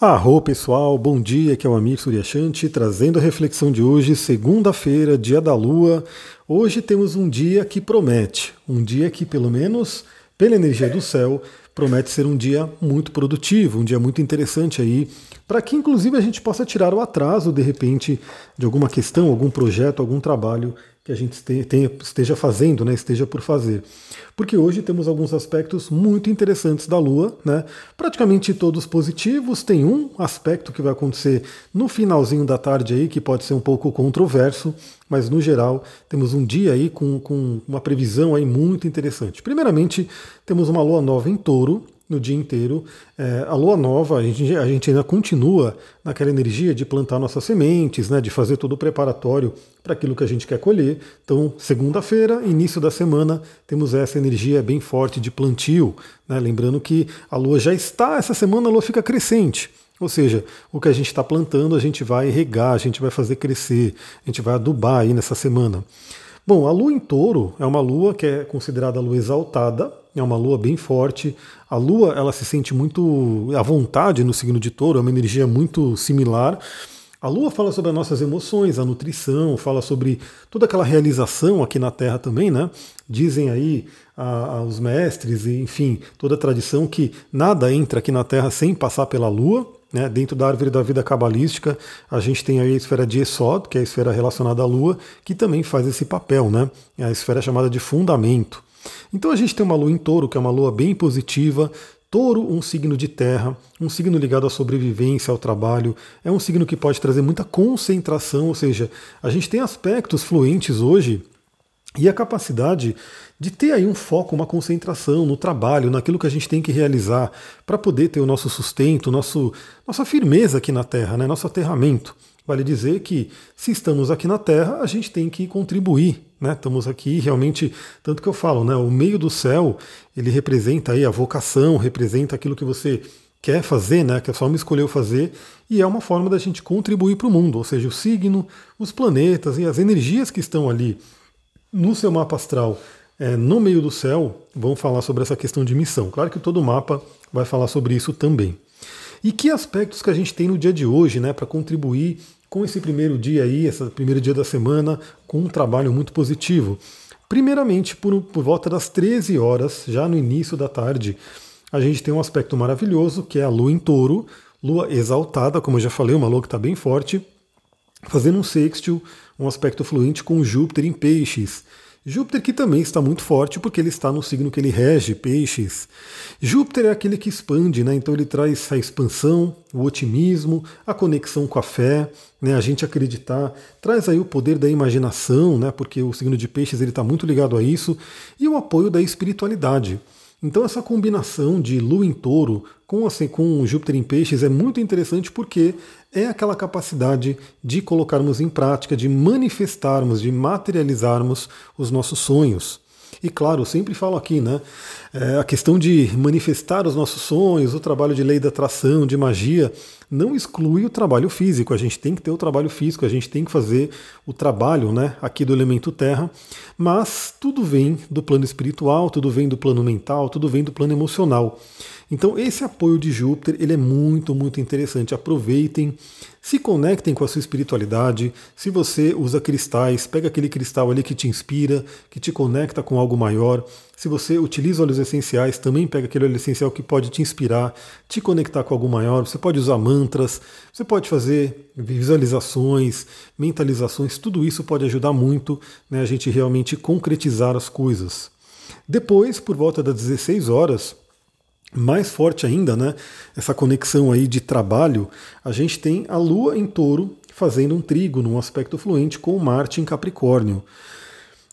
Arro pessoal, bom dia, aqui é o amigo Suryashanti, trazendo a reflexão de hoje, segunda-feira, dia da lua. Hoje temos um dia que promete, um dia que pelo menos pela energia do céu promete ser um dia muito produtivo, um dia muito interessante aí, para que inclusive a gente possa tirar o atraso de repente de alguma questão, algum projeto, algum trabalho que a gente tenha, esteja fazendo, né, esteja por fazer. Porque hoje temos alguns aspectos muito interessantes da Lua, né, praticamente todos positivos. Tem um aspecto que vai acontecer no finalzinho da tarde aí, que pode ser um pouco controverso, mas no geral temos um dia aí com, com uma previsão aí muito interessante. Primeiramente, temos uma Lua nova em touro, no dia inteiro. É, a lua nova, a gente, a gente ainda continua naquela energia de plantar nossas sementes, né, de fazer todo o preparatório para aquilo que a gente quer colher. Então, segunda-feira, início da semana, temos essa energia bem forte de plantio. Né, lembrando que a lua já está, essa semana a lua fica crescente. Ou seja, o que a gente está plantando, a gente vai regar, a gente vai fazer crescer, a gente vai adubar aí nessa semana. Bom, a lua em touro é uma lua que é considerada a lua exaltada, é uma lua bem forte. A lua ela se sente muito à vontade no signo de touro, é uma energia muito similar. A lua fala sobre as nossas emoções, a nutrição, fala sobre toda aquela realização aqui na Terra também, né? Dizem aí a, a, os mestres, e, enfim, toda a tradição que nada entra aqui na Terra sem passar pela lua. Né, dentro da árvore da vida cabalística, a gente tem a esfera de Esod, que é a esfera relacionada à Lua, que também faz esse papel, né? É a esfera chamada de fundamento. Então a gente tem uma lua em touro, que é uma lua bem positiva. Touro, um signo de terra, um signo ligado à sobrevivência, ao trabalho, é um signo que pode trazer muita concentração, ou seja, a gente tem aspectos fluentes hoje e a capacidade de ter aí um foco, uma concentração no trabalho, naquilo que a gente tem que realizar para poder ter o nosso sustento, nosso, nossa firmeza aqui na Terra, né, nosso aterramento. Vale dizer que se estamos aqui na Terra, a gente tem que contribuir, né? Estamos aqui realmente, tanto que eu falo, né? O meio do céu, ele representa aí a vocação, representa aquilo que você quer fazer, né? Que a alma escolheu fazer, e é uma forma da gente contribuir para o mundo, ou seja, o signo, os planetas e as energias que estão ali no seu mapa astral, é, no meio do céu, vão falar sobre essa questão de missão. Claro que todo mapa vai falar sobre isso também. E que aspectos que a gente tem no dia de hoje, né, para contribuir com esse primeiro dia aí, esse primeiro dia da semana, com um trabalho muito positivo. Primeiramente, por, por volta das 13 horas, já no início da tarde, a gente tem um aspecto maravilhoso, que é a lua em touro, lua exaltada, como eu já falei, uma lua que está bem forte, fazendo um sextil, um aspecto fluente com Júpiter em peixes. Júpiter que também está muito forte porque ele está no signo que ele rege, peixes. Júpiter é aquele que expande, né? então ele traz a expansão, o otimismo, a conexão com a fé, né? a gente acreditar, traz aí o poder da imaginação, né? porque o signo de peixes ele está muito ligado a isso, e o apoio da espiritualidade. Então essa combinação de Lua em Touro com, assim, com Júpiter em Peixes é muito interessante porque é aquela capacidade de colocarmos em prática, de manifestarmos, de materializarmos os nossos sonhos. E claro, sempre falo aqui, né? É, a questão de manifestar os nossos sonhos, o trabalho de lei da atração, de magia, não exclui o trabalho físico. A gente tem que ter o trabalho físico, a gente tem que fazer o trabalho, né? Aqui do elemento terra, mas tudo vem do plano espiritual, tudo vem do plano mental, tudo vem do plano emocional. Então esse apoio de Júpiter ele é muito, muito interessante. Aproveitem, se conectem com a sua espiritualidade. Se você usa cristais, pega aquele cristal ali que te inspira, que te conecta com algo maior. Se você utiliza óleos essenciais, também pega aquele óleo essencial que pode te inspirar, te conectar com algo maior. Você pode usar mantras, você pode fazer visualizações, mentalizações, tudo isso pode ajudar muito né, a gente realmente concretizar as coisas. Depois, por volta das 16 horas, mais forte ainda, né? Essa conexão aí de trabalho, a gente tem a Lua em Touro fazendo um trigo num aspecto fluente com Marte em Capricórnio.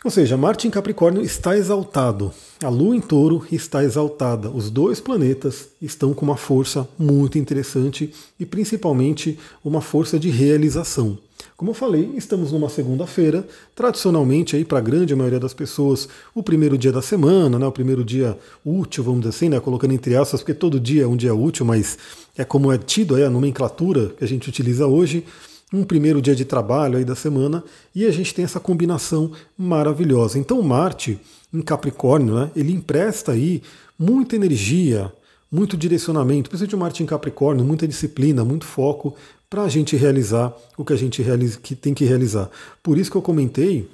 Ou seja, Marte em Capricórnio está exaltado, a Lua em Touro está exaltada. Os dois planetas estão com uma força muito interessante e principalmente uma força de realização. Como eu falei, estamos numa segunda-feira, tradicionalmente aí para a grande maioria das pessoas, o primeiro dia da semana, né, o primeiro dia útil, vamos dizer assim, né, colocando entre aspas, porque todo dia é um dia útil, mas é como é tido aí a nomenclatura que a gente utiliza hoje um primeiro dia de trabalho aí da semana e a gente tem essa combinação maravilhosa. Então Marte em Capricórnio, né, ele empresta aí muita energia, muito direcionamento, precisa de Marte em Capricórnio, muita disciplina, muito foco para a gente realizar o que a gente realiza, que tem que realizar. Por isso que eu comentei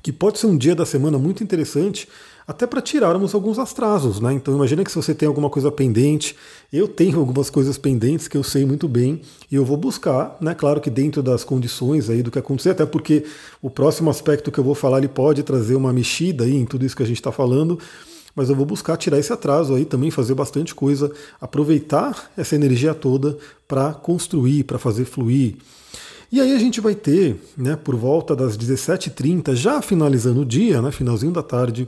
que pode ser um dia da semana muito interessante até para tirarmos alguns atrasos, né? Então imagina que se você tem alguma coisa pendente, eu tenho algumas coisas pendentes que eu sei muito bem e eu vou buscar, né? Claro que dentro das condições aí do que acontecer, até porque o próximo aspecto que eu vou falar ele pode trazer uma mexida aí em tudo isso que a gente está falando, mas eu vou buscar tirar esse atraso aí também, fazer bastante coisa, aproveitar essa energia toda para construir, para fazer fluir. E aí a gente vai ter, né, por volta das 17h30, já finalizando o dia, né, finalzinho da tarde,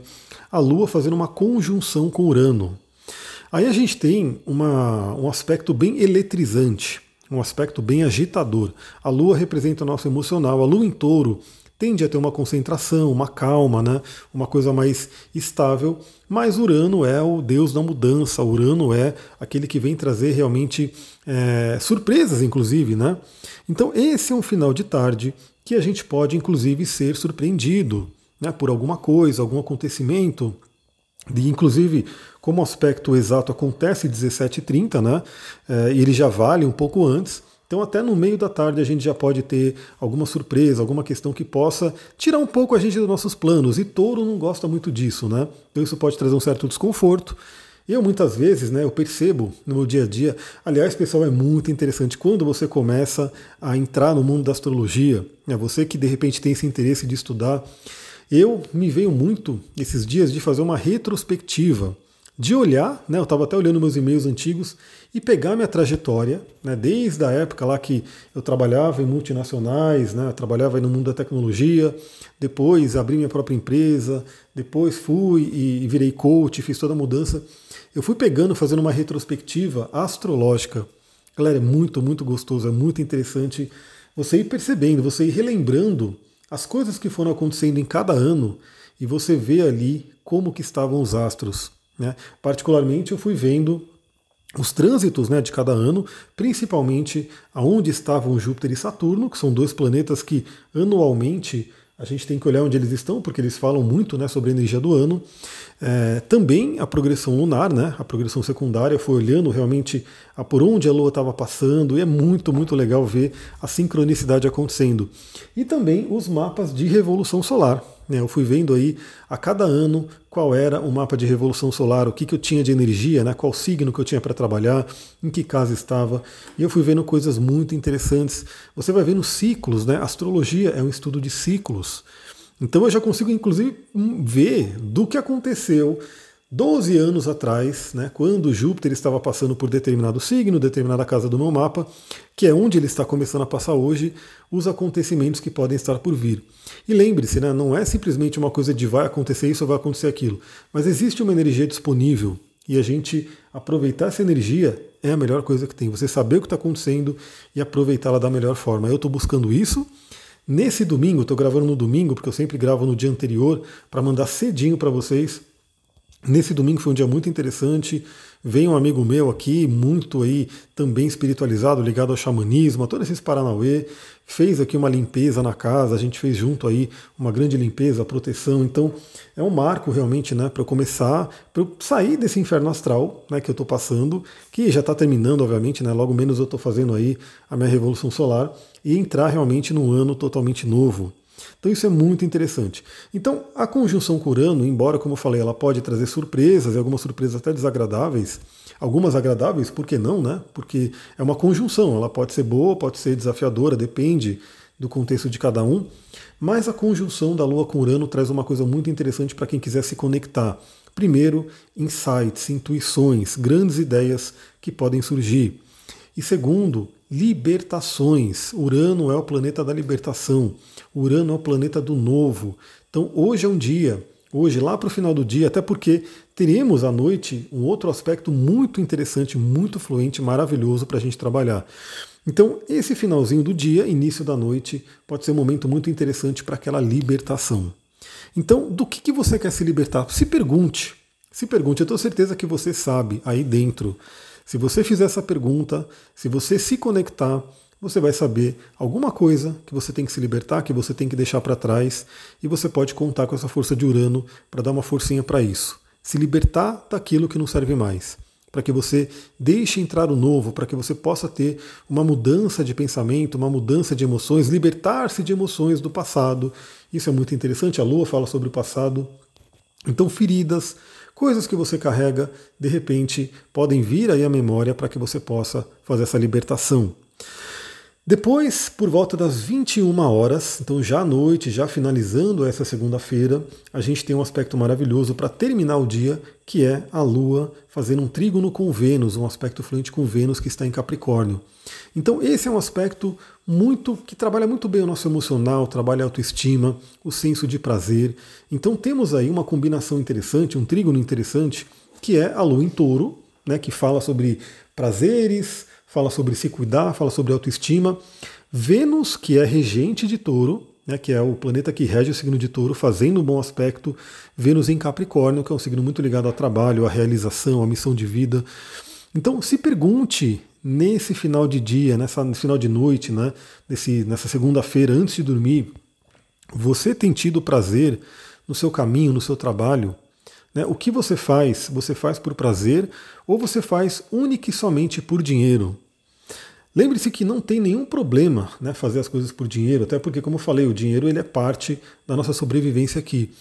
a Lua fazendo uma conjunção com Urano. Aí a gente tem uma, um aspecto bem eletrizante, um aspecto bem agitador. A Lua representa o nosso emocional, a Lua em touro tende a ter uma concentração, uma calma, né? uma coisa mais estável, mas Urano é o deus da mudança, Urano é aquele que vem trazer realmente é, surpresas, inclusive. Né? Então, esse é um final de tarde que a gente pode, inclusive, ser surpreendido né, por alguma coisa, algum acontecimento. E, inclusive, como o aspecto exato acontece 17h30, né, é, ele já vale um pouco antes, então, até no meio da tarde, a gente já pode ter alguma surpresa, alguma questão que possa tirar um pouco a gente dos nossos planos. E touro não gosta muito disso, né? Então, isso pode trazer um certo desconforto. Eu muitas vezes, né, eu percebo no meu dia a dia, aliás, pessoal, é muito interessante quando você começa a entrar no mundo da astrologia, né, você que de repente tem esse interesse de estudar, eu me veio muito esses dias de fazer uma retrospectiva de olhar, né, eu estava até olhando meus e-mails antigos e pegar minha trajetória, né, desde a época lá que eu trabalhava em multinacionais, né, trabalhava no mundo da tecnologia, depois abri minha própria empresa, depois fui e virei coach, fiz toda a mudança. Eu fui pegando, fazendo uma retrospectiva astrológica. Galera, é muito, muito gostoso, é muito interessante você ir percebendo, você ir relembrando as coisas que foram acontecendo em cada ano e você vê ali como que estavam os astros. Né? Particularmente eu fui vendo os trânsitos né, de cada ano, principalmente aonde estavam Júpiter e Saturno, que são dois planetas que anualmente a gente tem que olhar onde eles estão, porque eles falam muito né, sobre a energia do ano. É, também a progressão lunar, né, a progressão secundária, foi olhando realmente a por onde a Lua estava passando, e é muito, muito legal ver a sincronicidade acontecendo. E também os mapas de revolução solar. Né, eu fui vendo aí a cada ano qual era o mapa de revolução solar, o que, que eu tinha de energia, né, qual signo que eu tinha para trabalhar, em que casa estava. E eu fui vendo coisas muito interessantes. Você vai vendo ciclos, né? Astrologia é um estudo de ciclos. Então eu já consigo, inclusive, ver do que aconteceu 12 anos atrás, né, quando Júpiter estava passando por determinado signo, determinada casa do meu mapa, que é onde ele está começando a passar hoje, os acontecimentos que podem estar por vir. E lembre-se, né, não é simplesmente uma coisa de vai acontecer isso ou vai acontecer aquilo, mas existe uma energia disponível e a gente aproveitar essa energia é a melhor coisa que tem. Você saber o que está acontecendo e aproveitá-la da melhor forma. Eu estou buscando isso. Nesse domingo, estou gravando no domingo, porque eu sempre gravo no dia anterior, para mandar cedinho para vocês Nesse domingo foi um dia muito interessante. Veio um amigo meu aqui, muito aí também espiritualizado, ligado ao xamanismo, a todos esses Paranauê. Fez aqui uma limpeza na casa, a gente fez junto aí uma grande limpeza, proteção. Então é um marco realmente, né, para eu começar, para eu sair desse inferno astral, né, que eu estou passando, que já está terminando, obviamente, né, logo menos eu estou fazendo aí a minha revolução solar e entrar realmente num ano totalmente novo. Então isso é muito interessante. Então a conjunção com Urano, embora como eu falei, ela pode trazer surpresas e algumas surpresas até desagradáveis, algumas agradáveis, por que não, né? Porque é uma conjunção, ela pode ser boa, pode ser desafiadora, depende do contexto de cada um. Mas a conjunção da Lua com Urano traz uma coisa muito interessante para quem quiser se conectar. Primeiro, insights, intuições, grandes ideias que podem surgir. E segundo, libertações. Urano é o planeta da libertação. Urano é o planeta do novo. Então hoje é um dia, hoje lá para o final do dia, até porque teremos à noite um outro aspecto muito interessante, muito fluente, maravilhoso para a gente trabalhar. Então, esse finalzinho do dia, início da noite, pode ser um momento muito interessante para aquela libertação. Então, do que, que você quer se libertar? Se pergunte. Se pergunte, eu tenho certeza que você sabe aí dentro. Se você fizer essa pergunta, se você se conectar, você vai saber alguma coisa que você tem que se libertar, que você tem que deixar para trás, e você pode contar com essa força de Urano para dar uma forcinha para isso. Se libertar daquilo que não serve mais. para que você deixe entrar o novo, para que você possa ter uma mudança de pensamento, uma mudança de emoções, libertar-se de emoções do passado. Isso é muito interessante. A Lua fala sobre o passado. Então, feridas, coisas que você carrega, de repente, podem vir aí à memória para que você possa fazer essa libertação. Depois, por volta das 21 horas, então já à noite, já finalizando essa segunda-feira, a gente tem um aspecto maravilhoso para terminar o dia, que é a Lua fazendo um trígono com Vênus, um aspecto fluente com Vênus que está em Capricórnio. Então esse é um aspecto muito que trabalha muito bem o nosso emocional, trabalha a autoestima, o senso de prazer. Então temos aí uma combinação interessante, um trígono interessante, que é a Lua em Touro, né, que fala sobre prazeres, fala sobre se cuidar, fala sobre autoestima. Vênus, que é regente de touro, né, que é o planeta que rege o signo de touro, fazendo um bom aspecto. Vênus em Capricórnio, que é um signo muito ligado ao trabalho, à realização, à missão de vida. Então, se pergunte nesse final de dia, nessa, nesse final de noite, né, nesse, nessa segunda-feira, antes de dormir, você tem tido prazer no seu caminho, no seu trabalho? Né? O que você faz? Você faz por prazer ou você faz única e somente por dinheiro? Lembre-se que não tem nenhum problema né, fazer as coisas por dinheiro, até porque, como eu falei, o dinheiro ele é parte da nossa sobrevivência aqui.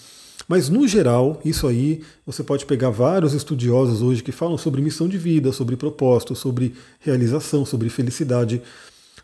Mas no geral, isso aí, você pode pegar vários estudiosos hoje que falam sobre missão de vida, sobre propósito, sobre realização, sobre felicidade.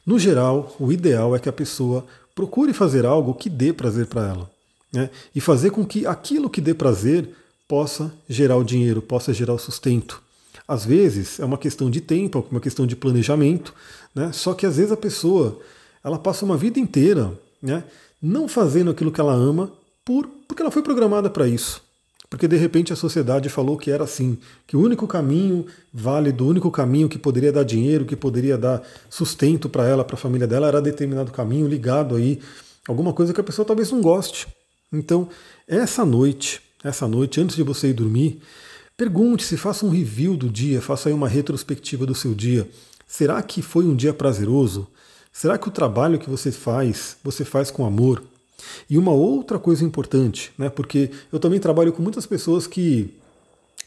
No geral, o ideal é que a pessoa procure fazer algo que dê prazer para ela. Né? E fazer com que aquilo que dê prazer possa gerar o dinheiro, possa gerar o sustento. Às vezes é uma questão de tempo, é uma questão de planejamento, né? Só que às vezes a pessoa ela passa uma vida inteira, né, não fazendo aquilo que ela ama por porque ela foi programada para isso. Porque de repente a sociedade falou que era assim, que o único caminho válido, o único caminho que poderia dar dinheiro, que poderia dar sustento para ela, para a família dela, era determinado caminho ligado aí alguma coisa que a pessoa talvez não goste. Então, essa noite, essa noite antes de você ir dormir, Pergunte-se, faça um review do dia, faça aí uma retrospectiva do seu dia. Será que foi um dia prazeroso? Será que o trabalho que você faz, você faz com amor? E uma outra coisa importante, né, porque eu também trabalho com muitas pessoas que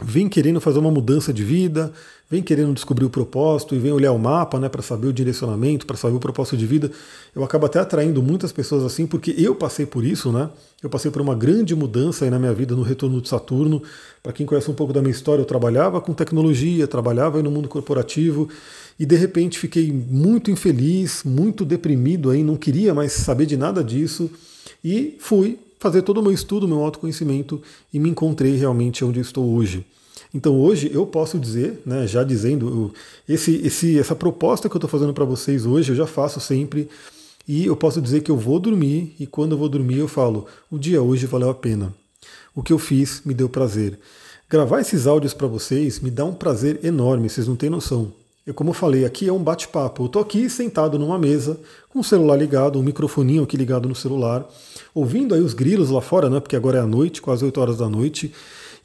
vêm querendo fazer uma mudança de vida, vem querendo descobrir o propósito e vem olhar o mapa né, para saber o direcionamento, para saber o propósito de vida. Eu acabo até atraindo muitas pessoas assim, porque eu passei por isso, né? Eu passei por uma grande mudança aí na minha vida no retorno de Saturno. Para quem conhece um pouco da minha história, eu trabalhava com tecnologia, trabalhava no mundo corporativo e de repente fiquei muito infeliz, muito deprimido aí, não queria mais saber de nada disso e fui fazer todo o meu estudo, meu autoconhecimento e me encontrei realmente onde estou hoje. Então hoje eu posso dizer, né, já dizendo, esse, esse, essa proposta que eu estou fazendo para vocês hoje, eu já faço sempre, e eu posso dizer que eu vou dormir, e quando eu vou dormir eu falo, o dia hoje valeu a pena. O que eu fiz me deu prazer. Gravar esses áudios para vocês me dá um prazer enorme, vocês não têm noção. Eu, como eu falei, aqui é um bate-papo. Eu estou aqui sentado numa mesa, com o celular ligado, um microfoninho aqui ligado no celular, ouvindo aí os grilos lá fora, né? Porque agora é a noite, quase 8 horas da noite.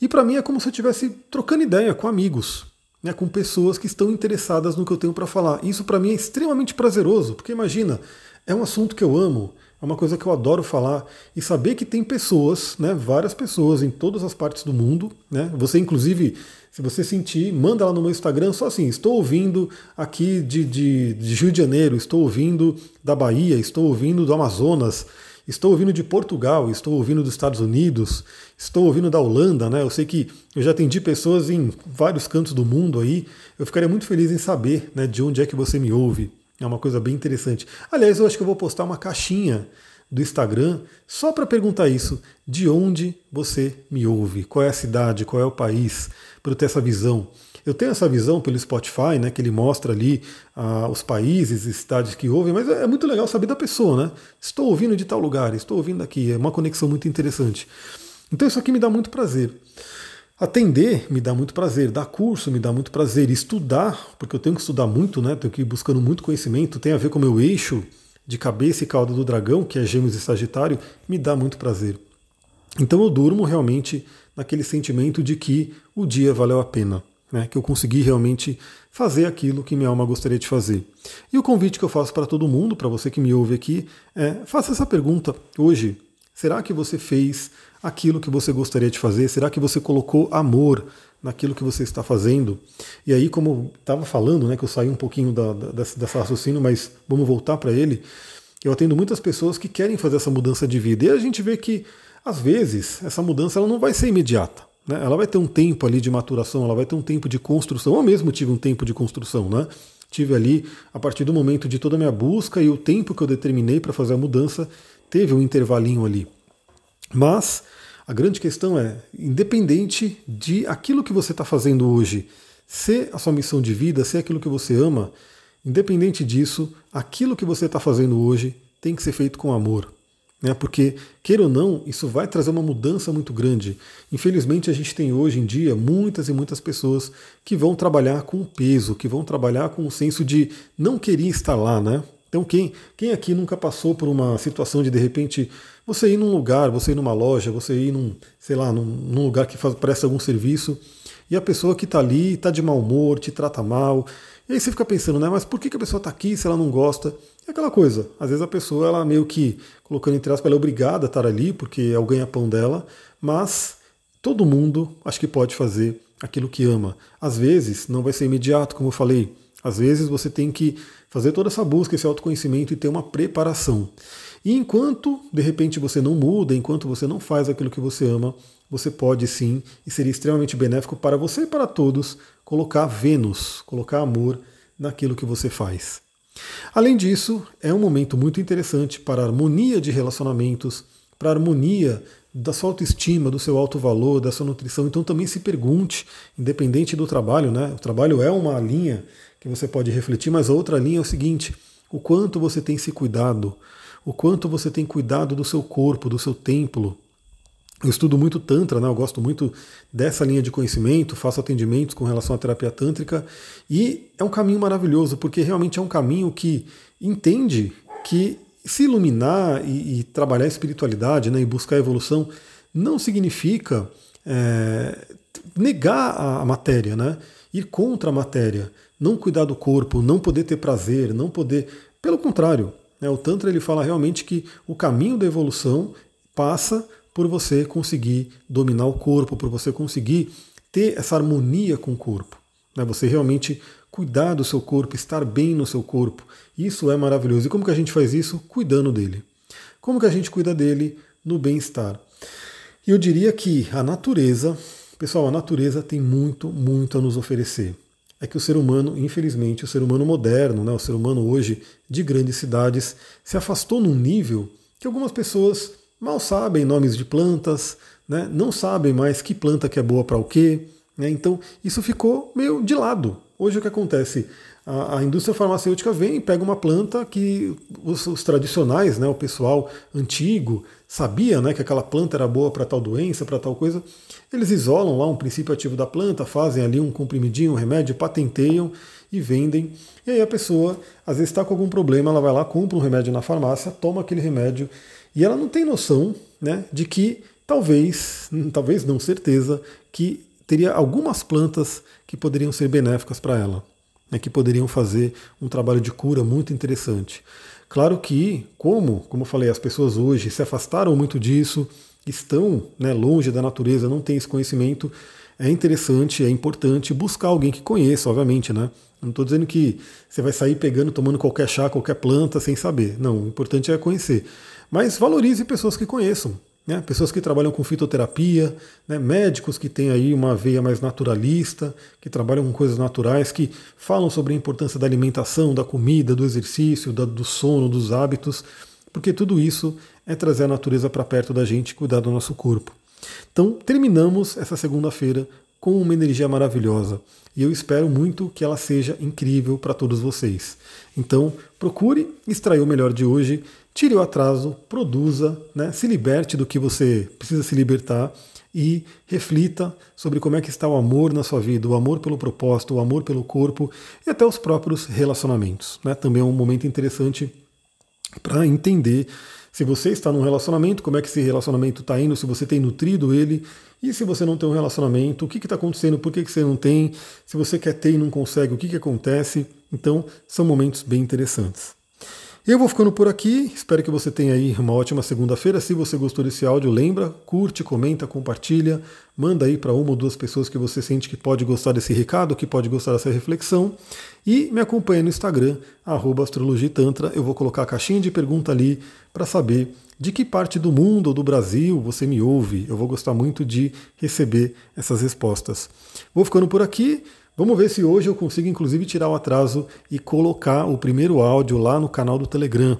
E para mim é como se eu estivesse trocando ideia com amigos, né, com pessoas que estão interessadas no que eu tenho para falar. Isso para mim é extremamente prazeroso, porque imagina, é um assunto que eu amo, é uma coisa que eu adoro falar e saber que tem pessoas, né, várias pessoas em todas as partes do mundo, né? Você inclusive, se você sentir, manda lá no meu Instagram só assim, estou ouvindo aqui de, de, de Rio de Janeiro, estou ouvindo da Bahia, estou ouvindo do Amazonas, Estou ouvindo de Portugal, estou ouvindo dos Estados Unidos, estou ouvindo da Holanda, né? Eu sei que eu já atendi pessoas em vários cantos do mundo aí. Eu ficaria muito feliz em saber né, de onde é que você me ouve. É uma coisa bem interessante. Aliás, eu acho que eu vou postar uma caixinha do Instagram só para perguntar isso: de onde você me ouve? Qual é a cidade? Qual é o país? Para eu ter essa visão. Eu tenho essa visão pelo Spotify, né, que ele mostra ali ah, os países e cidades que ouvem, mas é, muito legal saber da pessoa, né? Estou ouvindo de tal lugar, estou ouvindo aqui, é uma conexão muito interessante. Então isso aqui me dá muito prazer. Atender me dá muito prazer, dar curso me dá muito prazer, estudar, porque eu tenho que estudar muito, né? Tenho que ir buscando muito conhecimento, tem a ver com o meu eixo de cabeça e cauda do dragão, que é Gêmeos e Sagitário, me dá muito prazer. Então eu durmo realmente naquele sentimento de que o dia valeu a pena né, que eu consegui realmente fazer aquilo que minha alma gostaria de fazer. E o convite que eu faço para todo mundo, para você que me ouve aqui, é faça essa pergunta hoje. Será que você fez aquilo que você gostaria de fazer? Será que você colocou amor naquilo que você está fazendo. E aí, como estava falando, né, que eu saí um pouquinho da, da, dessa, raciocínio, mas vamos voltar para ele. Eu atendo muitas pessoas que querem fazer essa mudança de vida. E a gente vê que, às vezes, essa mudança ela não vai ser imediata. Né? Ela vai ter um tempo ali de maturação, ela vai ter um tempo de construção. Eu mesmo tive um tempo de construção, né? Tive ali, a partir do momento de toda a minha busca e o tempo que eu determinei para fazer a mudança, teve um intervalinho ali. Mas a grande questão é, independente de aquilo que você está fazendo hoje ser a sua missão de vida, ser aquilo que você ama, independente disso, aquilo que você está fazendo hoje tem que ser feito com amor. Né? Porque, queira ou não, isso vai trazer uma mudança muito grande. Infelizmente, a gente tem hoje em dia muitas e muitas pessoas que vão trabalhar com peso, que vão trabalhar com o senso de não querer estar lá, né? Então, quem, quem aqui nunca passou por uma situação de de repente você ir num lugar, você ir numa loja, você ir num, sei lá, num, num lugar que faz, presta algum serviço e a pessoa que está ali está de mau humor, te trata mal. E aí você fica pensando, né? Mas por que, que a pessoa está aqui se ela não gosta? É aquela coisa. Às vezes a pessoa, ela meio que, colocando entre aspas, ela é obrigada a estar ali, porque é o ganha-pão dela, mas todo mundo acho que pode fazer aquilo que ama. Às vezes não vai ser imediato, como eu falei. Às vezes você tem que fazer toda essa busca, esse autoconhecimento e ter uma preparação. E enquanto de repente você não muda, enquanto você não faz aquilo que você ama, você pode sim, e seria extremamente benéfico para você e para todos, colocar Vênus, colocar amor naquilo que você faz. Além disso, é um momento muito interessante para harmonia de relacionamentos, para harmonia da sua autoestima, do seu alto valor, da sua nutrição. Então também se pergunte, independente do trabalho, né? O trabalho é uma linha que você pode refletir, mas a outra linha é o seguinte: o quanto você tem se cuidado, o quanto você tem cuidado do seu corpo, do seu templo. Eu estudo muito Tantra, né? eu gosto muito dessa linha de conhecimento, faço atendimentos com relação à terapia tântrica, e é um caminho maravilhoso, porque realmente é um caminho que entende que se iluminar e, e trabalhar a espiritualidade né, e buscar a evolução não significa é, negar a, a matéria, né? ir contra a matéria, não cuidar do corpo, não poder ter prazer, não poder. Pelo contrário, né, o Tantra ele fala realmente que o caminho da evolução passa por você conseguir dominar o corpo, por você conseguir ter essa harmonia com o corpo. Né, você realmente cuidar do seu corpo, estar bem no seu corpo. Isso é maravilhoso. E como que a gente faz isso? Cuidando dele. Como que a gente cuida dele? No bem-estar. E eu diria que a natureza, pessoal, a natureza tem muito, muito a nos oferecer é que o ser humano, infelizmente, o ser humano moderno, né, o ser humano hoje de grandes cidades, se afastou num nível que algumas pessoas mal sabem nomes de plantas, né, não sabem mais que planta que é boa para o quê. Né, então isso ficou meio de lado. Hoje o que acontece? A, a indústria farmacêutica vem e pega uma planta que os, os tradicionais, né, o pessoal antigo, sabia né, que aquela planta era boa para tal doença, para tal coisa, eles isolam lá um princípio ativo da planta, fazem ali um comprimidinho, um remédio, patenteiam e vendem. E aí a pessoa, às vezes está com algum problema, ela vai lá, compra um remédio na farmácia, toma aquele remédio e ela não tem noção né, de que talvez, talvez não certeza, que teria algumas plantas que poderiam ser benéficas para ela, né, que poderiam fazer um trabalho de cura muito interessante. Claro que, como, como eu falei, as pessoas hoje se afastaram muito disso, estão né, longe da natureza, não têm esse conhecimento, é interessante, é importante buscar alguém que conheça, obviamente, né? Não estou dizendo que você vai sair pegando, tomando qualquer chá, qualquer planta sem saber. Não, o importante é conhecer. Mas valorize pessoas que conheçam, né? pessoas que trabalham com fitoterapia, né? médicos que têm aí uma veia mais naturalista, que trabalham com coisas naturais, que falam sobre a importância da alimentação, da comida, do exercício, do sono, dos hábitos, porque tudo isso é trazer a natureza para perto da gente cuidar do nosso corpo. Então, terminamos essa segunda-feira com uma energia maravilhosa e eu espero muito que ela seja incrível para todos vocês. Então, procure extrair o melhor de hoje, tire o atraso, produza, né, se liberte do que você precisa se libertar e reflita sobre como é que está o amor na sua vida, o amor pelo propósito, o amor pelo corpo e até os próprios relacionamentos. Né? Também é um momento interessante para entender se você está num relacionamento, como é que esse relacionamento está indo, se você tem nutrido ele, e se você não tem um relacionamento, o que está acontecendo, por que, que você não tem, se você quer ter e não consegue, o que, que acontece. Então, são momentos bem interessantes. Eu vou ficando por aqui, espero que você tenha aí uma ótima segunda-feira. Se você gostou desse áudio, lembra, curte, comenta, compartilha, manda aí para uma ou duas pessoas que você sente que pode gostar desse recado, que pode gostar dessa reflexão. E me acompanha no Instagram, astrologitantra. Eu vou colocar a caixinha de pergunta ali para saber de que parte do mundo ou do Brasil você me ouve. Eu vou gostar muito de receber essas respostas. Vou ficando por aqui. Vamos ver se hoje eu consigo, inclusive, tirar o atraso e colocar o primeiro áudio lá no canal do Telegram.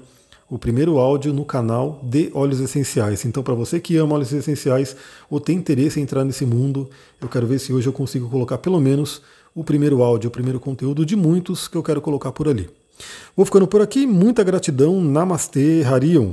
O primeiro áudio no canal de óleos essenciais. Então, para você que ama óleos essenciais ou tem interesse em entrar nesse mundo, eu quero ver se hoje eu consigo colocar pelo menos o primeiro áudio, o primeiro conteúdo de muitos que eu quero colocar por ali. Vou ficando por aqui. Muita gratidão. Namastê, Harion.